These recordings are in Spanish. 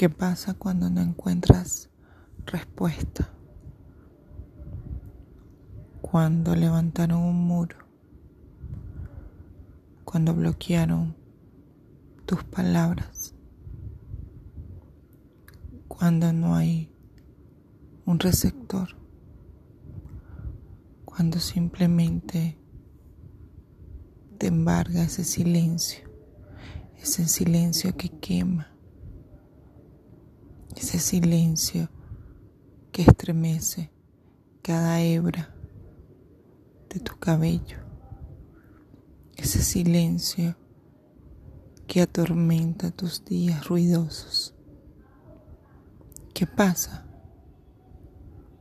¿Qué pasa cuando no encuentras respuesta? Cuando levantaron un muro, cuando bloquearon tus palabras, cuando no hay un receptor, cuando simplemente te embarga ese silencio, ese silencio que quema ese silencio que estremece cada hebra de tu cabello, ese silencio que atormenta tus días ruidosos. ¿Qué pasa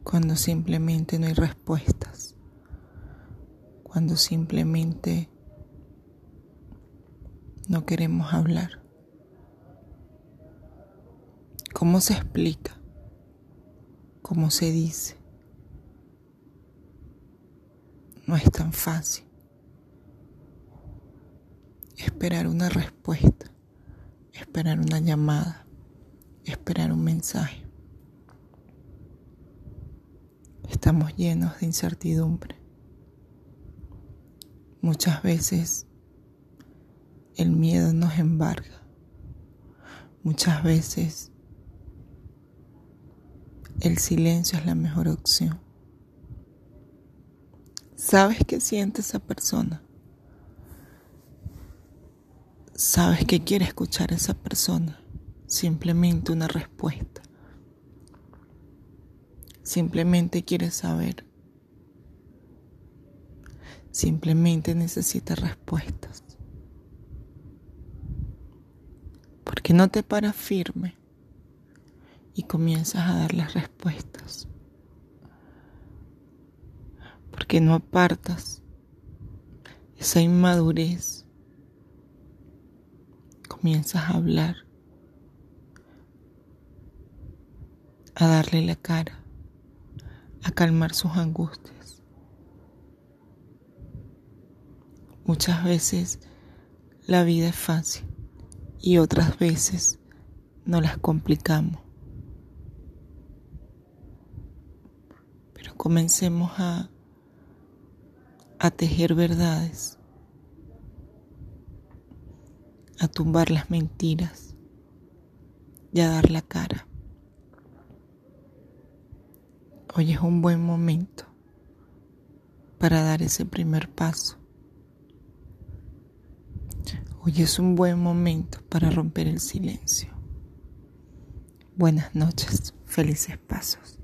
cuando simplemente no hay respuestas? Cuando simplemente no queremos hablar. ¿Cómo se explica? ¿Cómo se dice? No es tan fácil esperar una respuesta, esperar una llamada, esperar un mensaje. Estamos llenos de incertidumbre. Muchas veces el miedo nos embarga. Muchas veces el silencio es la mejor opción. ¿Sabes qué siente esa persona? ¿Sabes qué quiere escuchar esa persona? Simplemente una respuesta. Simplemente quiere saber. Simplemente necesita respuestas. Porque no te paras firme y comienzas a dar las respuestas. Porque no apartas esa inmadurez. Comienzas a hablar, a darle la cara, a calmar sus angustias. Muchas veces la vida es fácil y otras veces no las complicamos. Comencemos a, tejer verdades, a tumbar las mentiras y a dar la cara. Hoy es un buen momento para dar ese primer paso. Hoy es un buen momento para romper el silencio. Buenas noches, felices pasos.